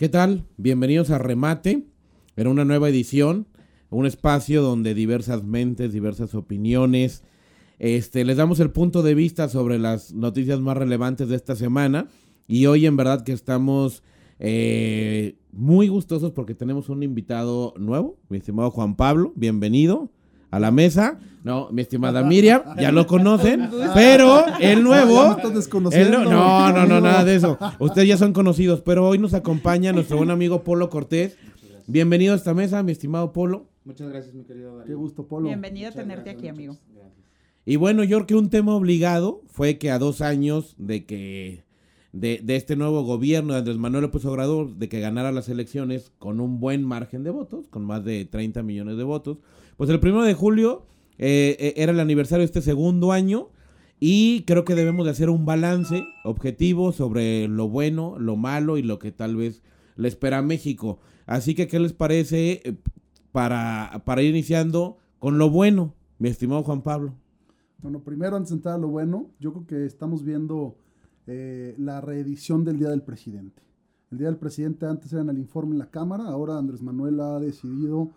¿Qué tal? Bienvenidos a Remate, en una nueva edición, un espacio donde diversas mentes, diversas opiniones, este, les damos el punto de vista sobre las noticias más relevantes de esta semana y hoy en verdad que estamos eh, muy gustosos porque tenemos un invitado nuevo, mi estimado Juan Pablo, bienvenido a la mesa. No, mi estimada Miriam, ya lo conocen, pero el nuevo. El, no, no, no, nada de eso. Ustedes ya son conocidos, pero hoy nos acompaña nuestro buen amigo Polo Cortés. Bienvenido a esta mesa, mi estimado Polo. Muchas gracias, mi querido Darío. Qué gusto, Polo. Bienvenido a tenerte aquí, amigo. Y bueno, yo creo que un tema obligado fue que a dos años de que de, de, este nuevo gobierno de Andrés Manuel López Obrador, de que ganara las elecciones con un buen margen de votos, con más de 30 millones de votos, pues el primero de julio eh, eh, era el aniversario de este segundo año y creo que debemos de hacer un balance objetivo sobre lo bueno, lo malo y lo que tal vez le espera a México. Así que, ¿qué les parece eh, para, para ir iniciando con lo bueno, mi estimado Juan Pablo? Bueno, primero antes de entrar a lo bueno, yo creo que estamos viendo la reedición del Día del Presidente. El Día del Presidente antes era en el informe en la Cámara, ahora Andrés Manuel ha decidido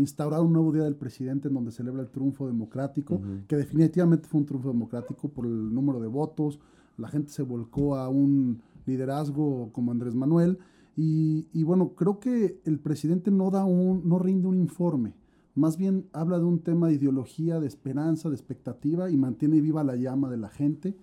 instaurar un nuevo Día del Presidente en donde celebra el triunfo democrático, que definitivamente fue un triunfo democrático por el número de votos, la gente se volcó a un liderazgo como Andrés Manuel, y, bueno, creo que el presidente no, da un, no rinde un informe, más bien habla de un tema de ideología, de esperanza, de expectativa, y mantiene viva la llama de la gente,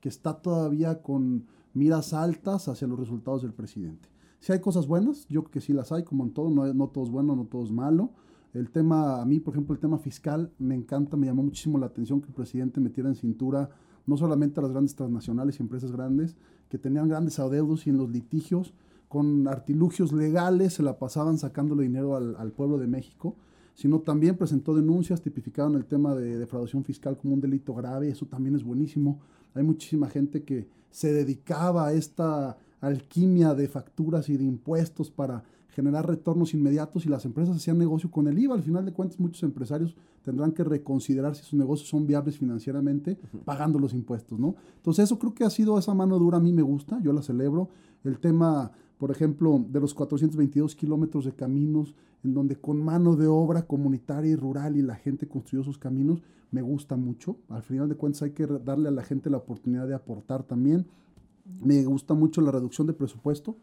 que está todavía con miras altas hacia los resultados del presidente. Si hay cosas buenas, yo creo que sí las hay, como en todo, no, no todo es bueno, no todo es malo. El tema, a mí, por ejemplo, el tema fiscal me encanta, me llamó muchísimo la atención que el presidente metiera en cintura no solamente a las grandes transnacionales y empresas grandes que tenían grandes adeudos y en los litigios con artilugios legales se la pasaban sacándole dinero al, pueblo de México, sino también presentó denuncias, tipificaron el tema de defraudación fiscal como un delito grave, eso también es buenísimo. Hay muchísima gente que se dedicaba a esta alquimia de facturas y de impuestos para generar retornos inmediatos y las empresas hacían negocio con el IVA. Al final de cuentas, muchos empresarios tendrán que reconsiderar si sus negocios son viables financieramente pagando los impuestos, ¿no? Entonces, eso creo que ha sido esa mano dura, a mí me gusta, yo la celebro. El tema, por ejemplo, de los 422 kilómetros de caminos, en donde con mano de obra comunitaria y rural y la gente construyó sus caminos, me gusta mucho. Al final de cuentas, hay que darle a la gente la oportunidad de aportar también. Me gusta mucho la reducción de presupuesto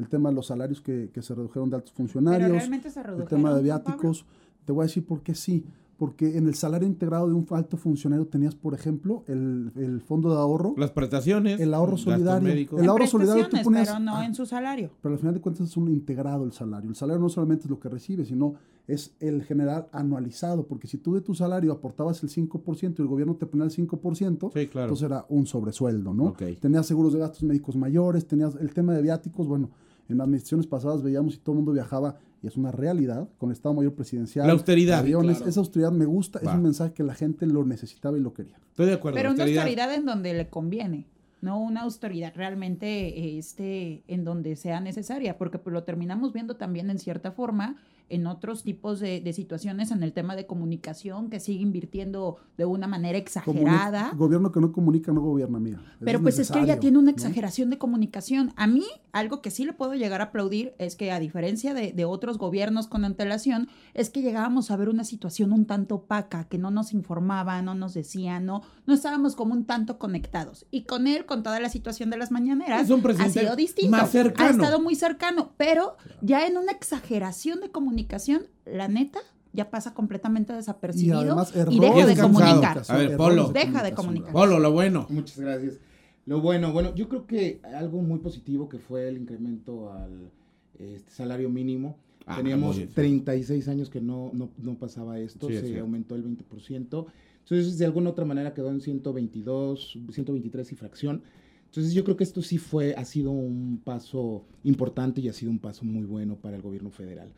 el tema de los salarios que, se redujeron de altos funcionarios, el tema de viáticos. Te voy a decir por qué sí. Porque en el salario integrado de un alto funcionario tenías, por ejemplo, el, fondo de ahorro. Las prestaciones. El ahorro solidario. El ahorro solidario tú ponías, Pero no ah, en su salario. Pero al final de cuentas es un integrado el salario. El salario no solamente es lo que recibes, sino es el general anualizado. Porque si tú de tu salario aportabas el 5% y el gobierno te ponía el 5%, entonces era un sobresueldo, ¿no? Tenías seguros de gastos médicos mayores, tenías el tema de viáticos, bueno en las administraciones pasadas veíamos y todo el mundo viajaba, y es una realidad, con el Estado Mayor Presidencial. La austeridad. Aviones, esa austeridad me gusta, es un mensaje que la gente lo necesitaba y lo quería. Estoy de acuerdo. Pero una austeridad en donde le conviene no una austeridad realmente este, en donde sea necesaria, porque pues, lo terminamos viendo también en cierta forma en otros tipos de, situaciones en el tema de comunicación que sigue invirtiendo de una manera exagerada. gobierno que no comunica no gobierna, mía. Pero pues es que ella tiene una exageración de comunicación. A mí, algo que sí le puedo llegar a aplaudir es que a diferencia de, de otros gobiernos con antelación, es que llegábamos a ver una situación un tanto opaca, que no nos informaba, no nos decía, no, no estábamos como un tanto conectados. Y con él, con toda la situación de las mañaneras, ha sido distinto. Más cercano. Ha estado muy cercano, pero ya en una exageración de comunicación comunicación, la neta, ya pasa completamente desapercibido y, deja de comunicar. A ver, Polo. Deja de comunicar. Polo, lo bueno. Muchas gracias. Lo bueno, bueno, yo creo que algo muy positivo que fue el incremento al este, salario mínimo. Ah, Teníamos 36 años que no, no, no pasaba esto, se aumentó el 20%. Entonces, de alguna otra manera quedó en 122, 123 y fracción. Entonces, yo creo que esto sí fue, ha sido un paso importante y ha sido un paso muy bueno para el gobierno federal.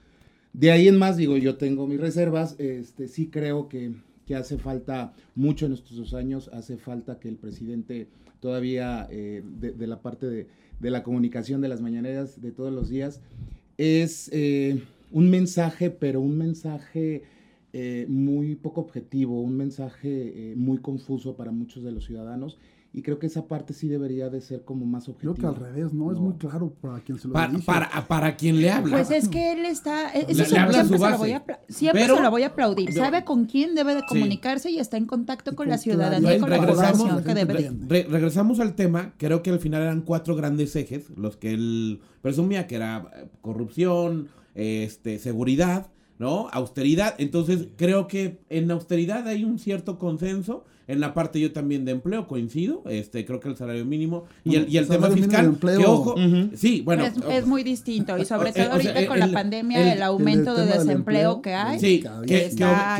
De ahí en más, digo, yo tengo mis reservas, este, sí creo que, hace falta mucho en estos dos años, hace falta que el presidente todavía eh, de, la parte de, la comunicación de las mañaneras de todos los días, es eh, un mensaje, pero un mensaje eh, muy poco objetivo, un mensaje muy confuso para muchos de los ciudadanos y creo que esa parte sí debería de ser como más objetiva. Creo que al revés, ¿no? Es muy claro para quien se lo para, Para, para quien le habla. Pues es que él está... Eso siempre, se lo voy a, siempre se lo voy a aplaudir. Sabe con quién debe de comunicarse y está en contacto con, la ciudadanía y con la población que debe regresamos al tema. Creo que al final eran cuatro grandes ejes, los que él presumía que era eh, corrupción, este, seguridad, ¿no? Austeridad. Entonces, creo que en austeridad hay un cierto consenso. En la parte yo también de empleo coincido, este creo que el salario mínimo y el, y el tema fiscal, que ojo, sí, bueno, es, muy distinto y sobre todo ahorita con la pandemia el, aumento de desempleo que hay. Sí, que,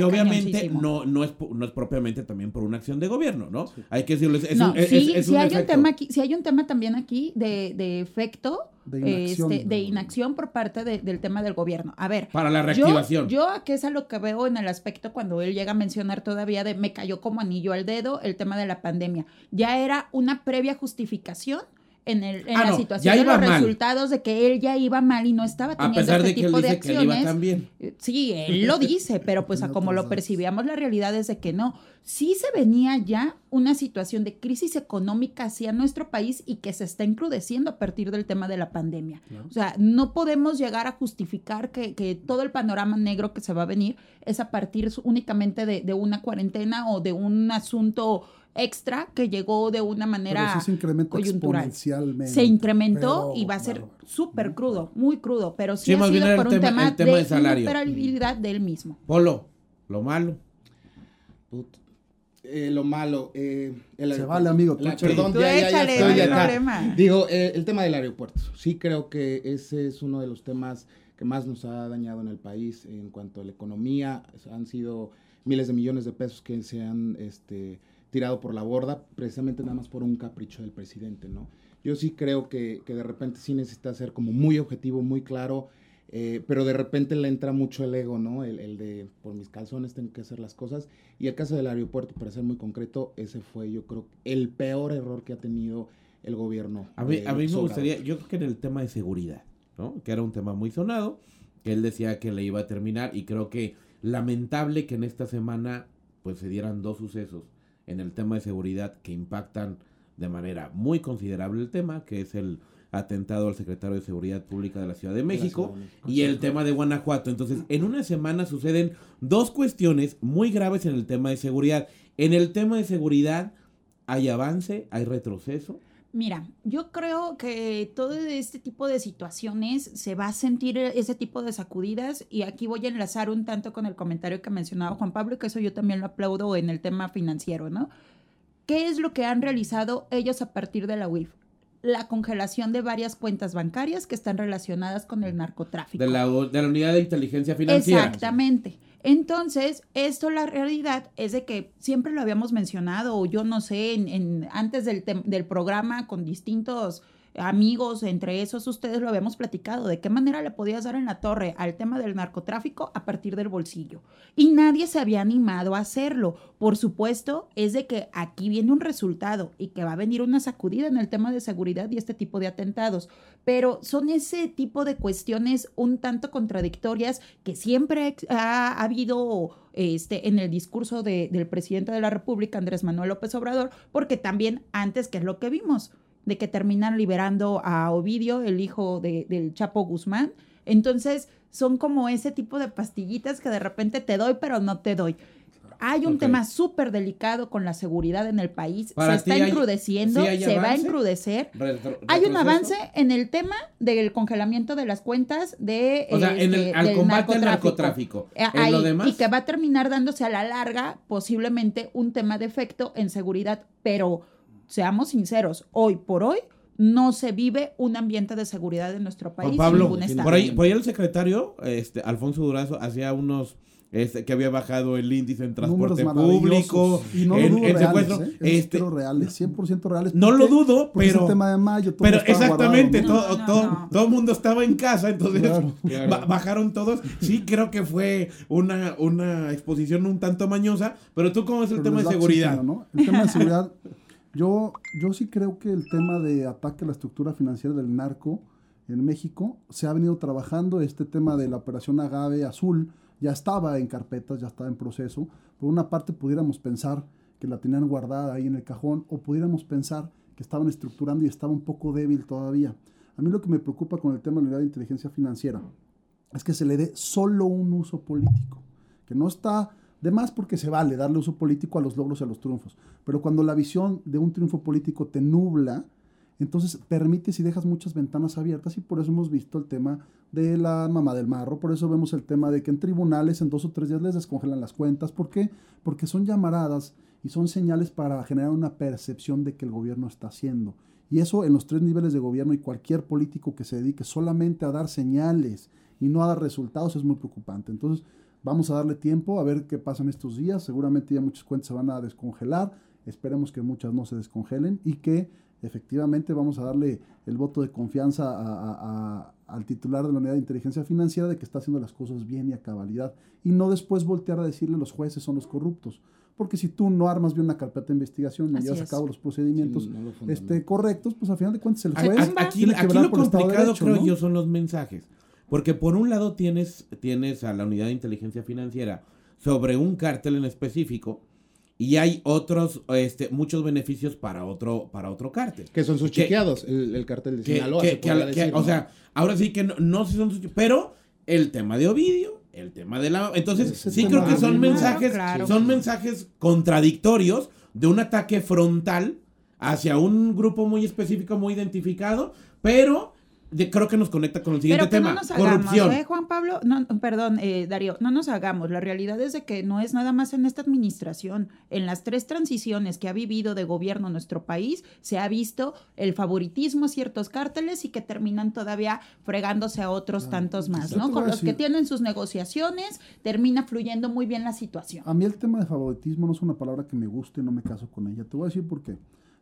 obviamente no no es no es propiamente también por una acción de gobierno, ¿no? Hay que decirles es un, sí, si hay un tema aquí, si hay un tema también aquí de, de efecto de inacción, este, de inacción por parte del tema del gobierno. A ver. Para la reactivación. Yo, yo que es a lo que veo en el aspecto cuando él llega a mencionar todavía de me cayó como anillo al dedo el tema de la pandemia. Ya era una previa justificación en, el, en ah, la situación de los resultados de que él ya iba mal y no estaba teniendo a pesar este de tipo de acciones. Eh, sí, él lo dice, pero pues a como lo percibíamos, la realidad es de que no. Sí se venía ya una situación de crisis económica hacia nuestro país y que se está encrudeciendo a partir del tema de la pandemia. O sea, no podemos llegar a justificar que, que, todo el panorama negro que se va a venir es a partir únicamente de, de una cuarentena o de un asunto extra que llegó de una manera se coyuntural. Se incrementó y va a ser súper crudo, muy crudo, pero sí, ha sido por un tema, de, de del mismo. Polo, lo malo. Eh, lo malo. Eh, se vale, amigo. perdón, ya, ya, Digo, eh, el tema del aeropuerto. Sí creo que ese es uno de los temas que más nos ha dañado en el país en cuanto a la economía. Han sido miles de millones de pesos que se han este, tirado por la borda, precisamente nada más por un capricho del presidente, ¿no? Yo sí creo que, que de repente sí necesita ser como muy objetivo, muy claro, eh, pero de repente le entra mucho el ego, ¿no? El, el, de por mis calzones tengo que hacer las cosas. Y el caso del aeropuerto, para ser muy concreto, ese fue, yo creo, el peor error que ha tenido el gobierno. A mí, a mí me gustaría, yo creo que en el tema de seguridad, ¿no? Que era un tema muy sonado, que él decía que le iba a terminar, y creo que lamentable que en esta semana pues se dieran dos sucesos en el tema de seguridad que impactan de manera muy considerable el tema, que es el atentado al secretario de Seguridad Pública de la Ciudad de México y el tema de Guanajuato. Entonces, en una semana suceden dos cuestiones muy graves en el tema de seguridad. En el tema de seguridad hay avance, hay retroceso. Mira, yo creo que todo este tipo de situaciones se va a sentir ese tipo de sacudidas y aquí voy a enlazar un tanto con el comentario que mencionaba Juan Pablo, que eso yo también lo aplaudo en el tema financiero, ¿no? ¿Qué es lo que han realizado ellos a partir de la UIF? La congelación de varias cuentas bancarias que están relacionadas con el narcotráfico. De la, de la unidad de inteligencia financiera. Exactamente. Entonces, esto la realidad es de que siempre lo habíamos mencionado, o yo no sé, en, antes del, del programa con distintos amigos, entre esos ustedes lo habíamos platicado, de qué manera le podías dar en la torre al tema del narcotráfico a partir del bolsillo. Y nadie se había animado a hacerlo. Por supuesto, es de que aquí viene un resultado y que va a venir una sacudida en el tema de seguridad y este tipo de atentados. Pero son ese tipo de cuestiones un tanto contradictorias que siempre ha, habido este, en el discurso del presidente de la República, Andrés Manuel López Obrador, porque también antes, que es lo que vimos? De que terminan liberando a Ovidio, el hijo de, del Chapo Guzmán. Entonces, son como ese tipo de pastillitas que de repente te doy, pero no te doy. Hay un tema súper delicado con la seguridad en el país. se está encrudeciendo, se va a encrudecer. hay un avance en el tema del congelamiento de las cuentas de, o sea, en el, este, al combate al narcotráfico. Eh, y que va a terminar dándose a la larga posiblemente un tema de efecto en seguridad, pero seamos sinceros, hoy por hoy no se vive un ambiente de seguridad en nuestro país. Pablo, por ahí, por ahí el secretario, este, Alfonso Durazo, hacía unos este, que había bajado el índice en transporte público, y no en, en secuestro, ¿eh? este, reales, 100% reales. No lo dudo, pero tema de mayo, pero exactamente, todo, todo, todo el mundo estaba en casa, entonces bajaron todos. Sí, creo que fue una, una exposición un tanto mañosa, pero tú cómo es el tema de seguridad. El tema de seguridad yo, yo sí creo que el tema de ataque a la estructura financiera del narco en México se ha venido trabajando. Este tema de la operación Agave Azul ya estaba en carpetas, ya estaba en proceso. Por una parte, pudiéramos pensar que la tenían guardada ahí en el cajón, o pudiéramos pensar que estaban estructurando y estaba un poco débil todavía. A mí lo que me preocupa con el tema de la inteligencia financiera es que se le dé solo un uso político, que no está de más porque se vale darle uso político a los logros y a los triunfos, pero cuando la visión de un triunfo político te nubla, entonces permites y dejas muchas ventanas abiertas y por eso hemos visto el tema de la mamá del marro, por eso vemos el tema de que en tribunales en dos o tres días les descongelan las cuentas. ¿Por qué? Porque son llamaradas y son señales para generar una percepción de que el gobierno está haciendo. Y eso en los tres niveles de gobierno y cualquier político que se dedique solamente a dar señales y no a dar resultados es muy preocupante. Entonces, vamos a darle tiempo a ver qué pasa en estos días. Seguramente ya muchas cuentas se van a descongelar. Esperemos que muchas no se descongelen y que efectivamente vamos a darle el voto de confianza al titular de la unidad de inteligencia financiera de que está haciendo las cosas bien y a cabalidad y no después voltear a decirle los jueces son los corruptos. Porque si tú no armas bien una carpeta de investigación y llevas a cabo los procedimientos este, correctos, pues al final de cuentas el juez. Aquí, aquí lo complicado, creo yo, son los mensajes. Porque por un lado tienes, tienes a la unidad de inteligencia financiera sobre un cártel en específico y hay otros, este, muchos beneficios para otro, para otro cártel. Que son sus chiqueados, el, el, cártel de Sinaloa. o sea, ahora sí que no, no son sus pero el tema de Ovidio, el tema de la... Entonces, sí creo que son mensajes, son mensajes contradictorios de un ataque frontal hacia un grupo muy específico, muy identificado, pero creo que nos conecta con el siguiente tema. No nos corrupción. ¿eh, Juan Pablo, no, perdón, eh, Darío, no nos hagamos. La realidad es de que no es nada más en esta administración. En las tres transiciones que ha vivido de gobierno nuestro país, se ha visto el favoritismo a ciertos cárteles y que terminan todavía fregándose a otros tantos más, ¿no? Con los que tienen sus negociaciones, termina fluyendo muy bien la situación. A mí el tema de favoritismo no es una palabra que me guste, no me caso con ella. Te voy a decir por qué.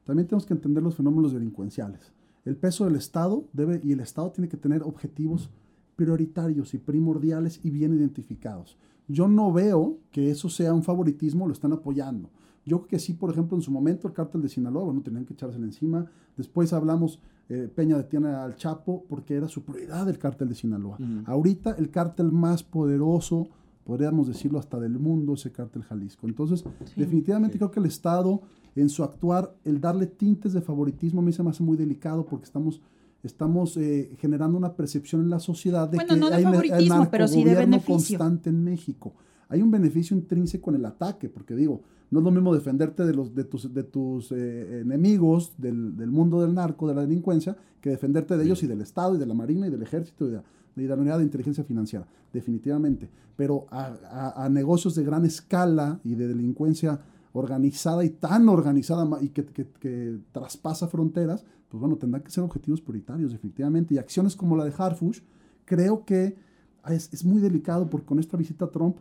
También tenemos que entender los fenómenos delincuenciales. El peso del Estado debe, y el Estado tiene que tener objetivos prioritarios y primordiales y bien identificados. Yo no veo que eso sea un favoritismo, lo están apoyando. Yo creo que sí, por ejemplo, en su momento el cártel de Sinaloa, bueno, tenían que echárselo encima. Después hablamos, eh, Peña detiene al Chapo porque era su prioridad el cártel de Sinaloa. Ahorita el cártel más poderoso, podríamos decirlo hasta del mundo, es el cártel Jalisco. Entonces, definitivamente creo que el Estado en su actuar, el darle tintes de favoritismo a mí se me hace muy delicado porque estamos, estamos eh, generando una percepción en la sociedad de que no hay un pero sí de beneficio. constante en México. Hay un beneficio intrínseco en el ataque, porque digo, no es lo mismo defenderte de, los, de tus, de tus eh, enemigos del, del, mundo del narco, de la delincuencia, que defenderte de ellos y del Estado y de la Marina y del Ejército y de, de la unidad de inteligencia financiera, definitivamente. Pero a, a negocios de gran escala y de delincuencia organizada y tan organizada y que, traspasa fronteras, pues bueno, tendrán que ser objetivos prioritarios, definitivamente. Y acciones como la de Harfush, creo que es, muy delicado porque con esta visita a Trump,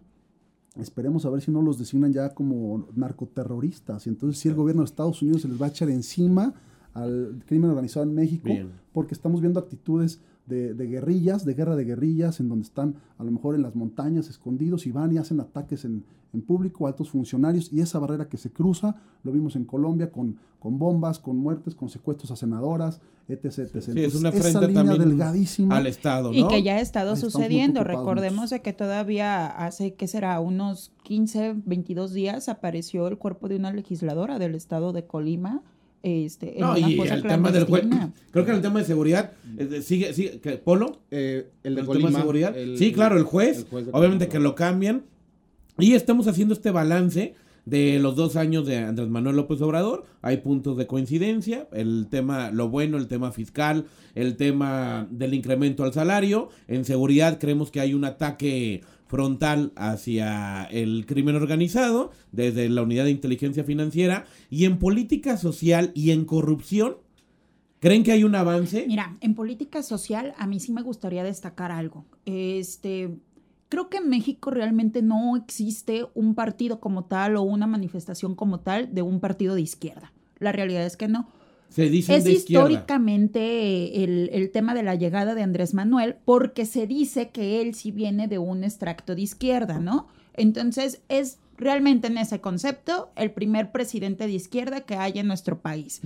esperemos a ver si no los designan ya como narcoterroristas. Y entonces, si el gobierno de Estados Unidos se les va a echar encima al crimen organizado en México, porque estamos viendo actitudes de, guerrillas, de guerra de guerrillas, en donde están a lo mejor en las montañas escondidos y van y hacen ataques en, en público, altos funcionarios, y esa barrera que se cruza, lo vimos en Colombia con, con bombas, con muertes, con secuestros a senadoras, etc. etc. Sí, es una frente también delgadísima al Estado, ¿no? Y que ya ha estado sucediendo. Recordemos de que todavía hace, ¿qué será? Unos 15, 22 días apareció el cuerpo de una legisladora del Estado de Colima, este, no, y el tema del creo que en el tema de seguridad sigue, sigue Polo eh, el de tema de seguridad sí claro el juez, obviamente que lo cambian y estamos haciendo este balance de los dos años de Andrés Manuel López Obrador. Hay puntos de coincidencia, el tema, lo bueno, el tema fiscal, el tema del incremento al salario. En seguridad creemos que hay un ataque frontal hacia el crimen organizado desde la unidad de inteligencia financiera y en política social y en corrupción. ¿Creen que hay un avance? Mira, en política social a mí sí me gustaría destacar algo. Este, creo que en México realmente no existe un partido como tal o una manifestación como tal de un partido de izquierda. La realidad es que no. Se dice es históricamente el, tema de la llegada de Andrés Manuel porque se dice que él sí viene de un extracto de izquierda, ¿no? Entonces es realmente en ese concepto el primer presidente de izquierda que hay en nuestro país.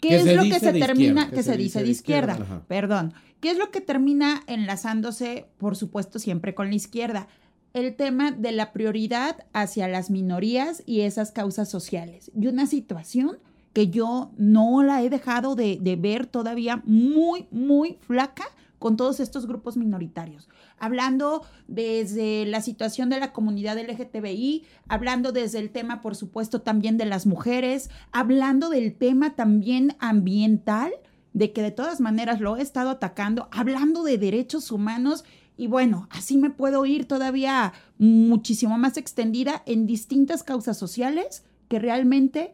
¿Qué es lo que se termina, que, se, dice de izquierda? Perdón. ¿Qué es lo que termina enlazándose, por supuesto, siempre con la izquierda? el tema de la prioridad hacia las minorías y esas causas sociales. Y una situación que yo no la he dejado de, ver todavía muy, muy flaca con todos estos grupos minoritarios. Hablando desde la situación de la comunidad LGTBI, hablando desde el tema, por supuesto, también de las mujeres, hablando del tema también ambiental, de que de todas maneras lo he estado atacando, hablando de derechos humanos. Y bueno, así me puedo ir todavía muchísimo más extendida en distintas causas sociales que realmente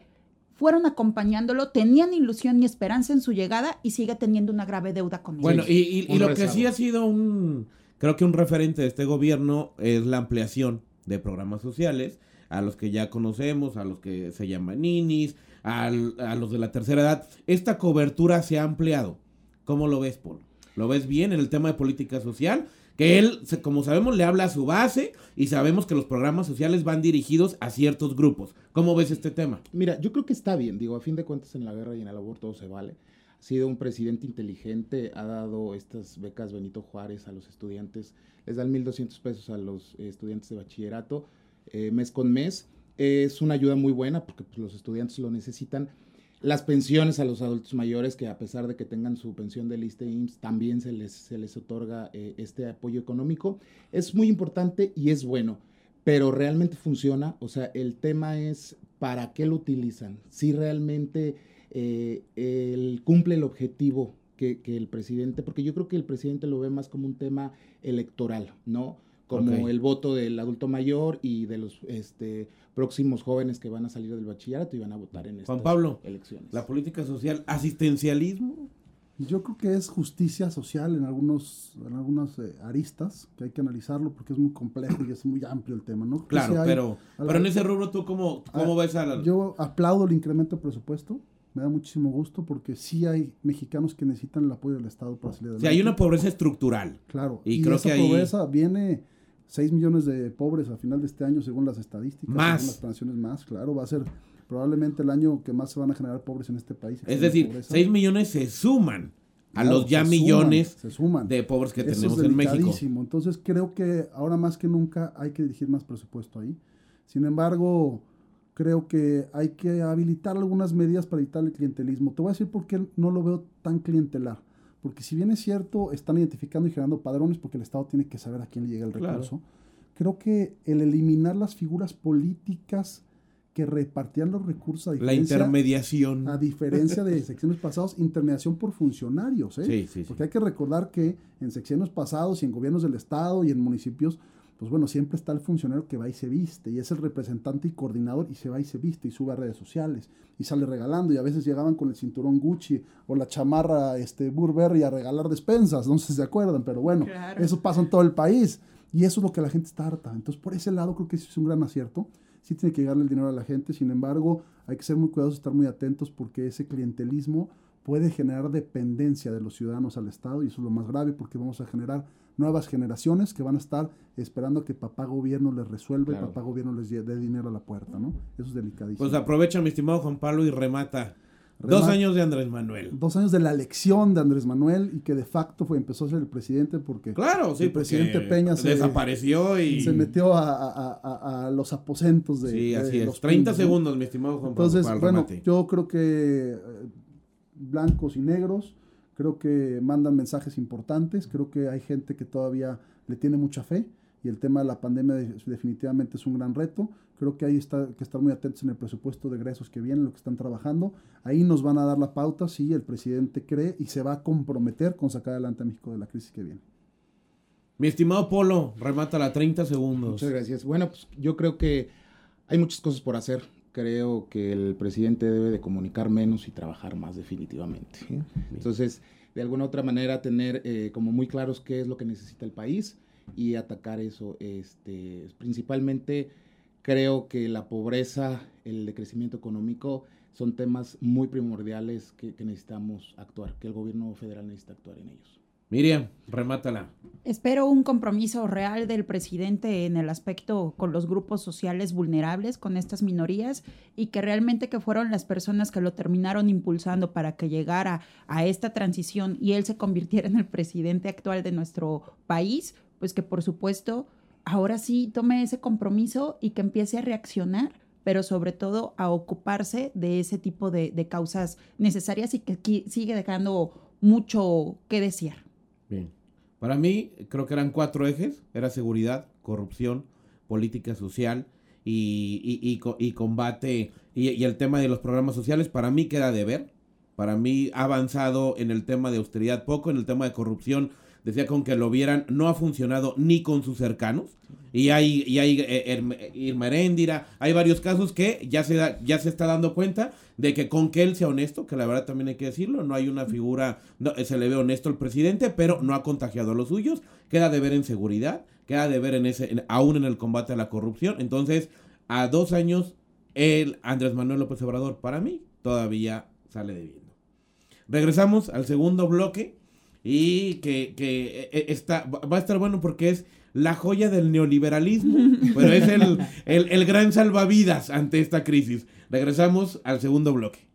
fueron acompañándolo, tenían ilusión y esperanza en su llegada y sigue teniendo una grave deuda con ellos. Bueno, y, lo que sí ha sido un, creo que un referente de este gobierno es la ampliación de programas sociales a los que ya conocemos, a los que se llaman ninis, a los de la tercera edad. Esta cobertura se ha ampliado. ¿Cómo lo ves, Paul? ¿Lo ves bien en el tema de política social? Que él, como sabemos, le habla a su base y sabemos que los programas sociales van dirigidos a ciertos grupos. ¿Cómo ves este tema? Mira, yo creo que está bien, digo, a fin de cuentas en la guerra y en el aborto todo se vale. Ha sido un presidente inteligente, ha dado estas becas Benito Juárez a los estudiantes, les dan 1.200 pesos a los estudiantes de bachillerato eh, mes con mes. Es una ayuda muy buena porque pues, los estudiantes lo necesitan las pensiones a los adultos mayores, que a pesar de que tengan su pensión del ISTE IMSS, también se les, se les otorga eh, este apoyo económico. Es muy importante y es bueno, pero realmente funciona. O sea, el tema es para qué lo utilizan. Si realmente eh, cumple el objetivo que, el presidente, porque yo creo que el presidente lo ve más como un tema electoral, ¿no? Como el voto del adulto mayor y de los este, próximos jóvenes que van a salir del bachillerato y van a votar en estas Juan Pablo, elecciones. La política social, asistencialismo. Yo creo que es justicia social en algunos en algunas eh, aristas que hay que analizarlo porque es muy complejo y es muy amplio el tema, ¿no? Claro, pero, pero en ese rubro tú cómo, cómo ves a la... Yo aplaudo el incremento de presupuesto, me da muchísimo gusto porque sí hay mexicanos que necesitan el apoyo del Estado para salir adelante. Sí, hay una pobreza estructural. Claro, y, creo esa que pobreza viene 6 millones de pobres a final de este año, según las estadísticas. Más. Según las planaciones más, claro, va a ser probablemente el año que más se van a generar pobres en este país. Es decir, 6 millones se suman a los ya millones de pobres que tenemos en México. Entonces creo que ahora más que nunca hay que dirigir más presupuesto ahí. Sin embargo, creo que hay que habilitar algunas medidas para evitar el clientelismo. Te voy a decir por qué no lo veo tan clientelar. Porque si bien es cierto, están identificando y generando padrones porque el Estado tiene que saber a quién le llega el recurso, creo que el eliminar las figuras políticas que repartían los recursos a diferencia, La intermediación. A diferencia de secciones pasadas, intermediación por funcionarios. ¿eh? Sí, sí, porque hay que recordar que en secciones pasados y en gobiernos del Estado y en municipios pues bueno, siempre está el funcionario que va y se viste, y es el representante y coordinador, y se va y se viste, y sube a redes sociales, y sale regalando, y a veces llegaban con el cinturón Gucci o la chamarra este, Burberry a regalar despensas, no sé si se acuerdan, pero bueno, eso pasa en todo el país, y eso es lo que la gente está harta. Entonces, por ese lado creo que es un gran acierto, sí tiene que llegarle el dinero a la gente, sin embargo, hay que ser muy cuidadosos, estar muy atentos, porque ese clientelismo puede generar dependencia de los ciudadanos al Estado, y eso es lo más grave, porque vamos a generar nuevas generaciones que van a estar esperando que papá gobierno les resuelva y papá gobierno les dé dinero a la puerta, ¿no? Eso es delicadísimo. Pues aprovecha, mi estimado Juan Pablo, y remata. dos años de Andrés Manuel. Dos años de la elección de Andrés Manuel y que de facto fue empezó a ser el presidente porque claro, sí, el presidente Peña se desapareció y se metió a, los aposentos de, sí, así es. 30 segundos, mi estimado Juan Pablo. Entonces, bueno, yo creo que eh, blancos y negros Creo que mandan mensajes importantes, creo que hay gente que todavía le tiene mucha fe y el tema de la pandemia definitivamente es un gran reto. Creo que ahí está que estar muy atentos en el presupuesto de egresos que vienen, lo que están trabajando. Ahí nos van a dar la pauta si el presidente cree y se va a comprometer con sacar adelante a México de la crisis que viene. Mi estimado Polo, remata la 30 segundos. Muchas gracias. Bueno, pues yo creo que hay muchas cosas por hacer creo que el presidente debe de comunicar menos y trabajar más definitivamente. Entonces, de alguna otra manera, tener eh, como muy claros qué es lo que necesita el país y atacar eso. Este, principalmente creo que la pobreza, el decrecimiento económico son temas muy primordiales que necesitamos actuar, que el gobierno federal necesita actuar en ellos. Miriam, remátala. Espero un compromiso real del presidente en el aspecto con los grupos sociales vulnerables, con estas minorías, y que realmente que fueron las personas que lo terminaron impulsando para que llegara a esta transición y él se convirtiera en el presidente actual de nuestro país, pues que por supuesto ahora sí tome ese compromiso y que empiece a reaccionar pero sobre todo a ocuparse de ese tipo de, causas necesarias y que sigue dejando mucho que desear. Bien. Para mí, creo que eran cuatro ejes. Era seguridad, corrupción, política social y, y, combate y, el tema de los programas sociales. Para mí queda de ver. Para mí ha avanzado en el tema de austeridad poco, en el tema de corrupción decía con que lo vieran, no ha funcionado ni con sus cercanos. Y hay, y hay eh, Irma hay varios casos que ya se, da, ya se está dando cuenta de que con que él sea honesto, que la verdad también hay que decirlo, no hay una figura, no, se le ve honesto al presidente, pero no ha contagiado a los suyos, queda de ver en seguridad, queda de ver en ese, aún en el combate a la corrupción. Entonces, a dos años, el Andrés Manuel López Obrador, para mí, todavía sale debiendo. Regresamos al segundo bloque y que, que eh, está, va a estar bueno porque es la joya del neoliberalismo, pero es el, el, el gran salvavidas ante esta crisis. Regresamos al segundo bloque.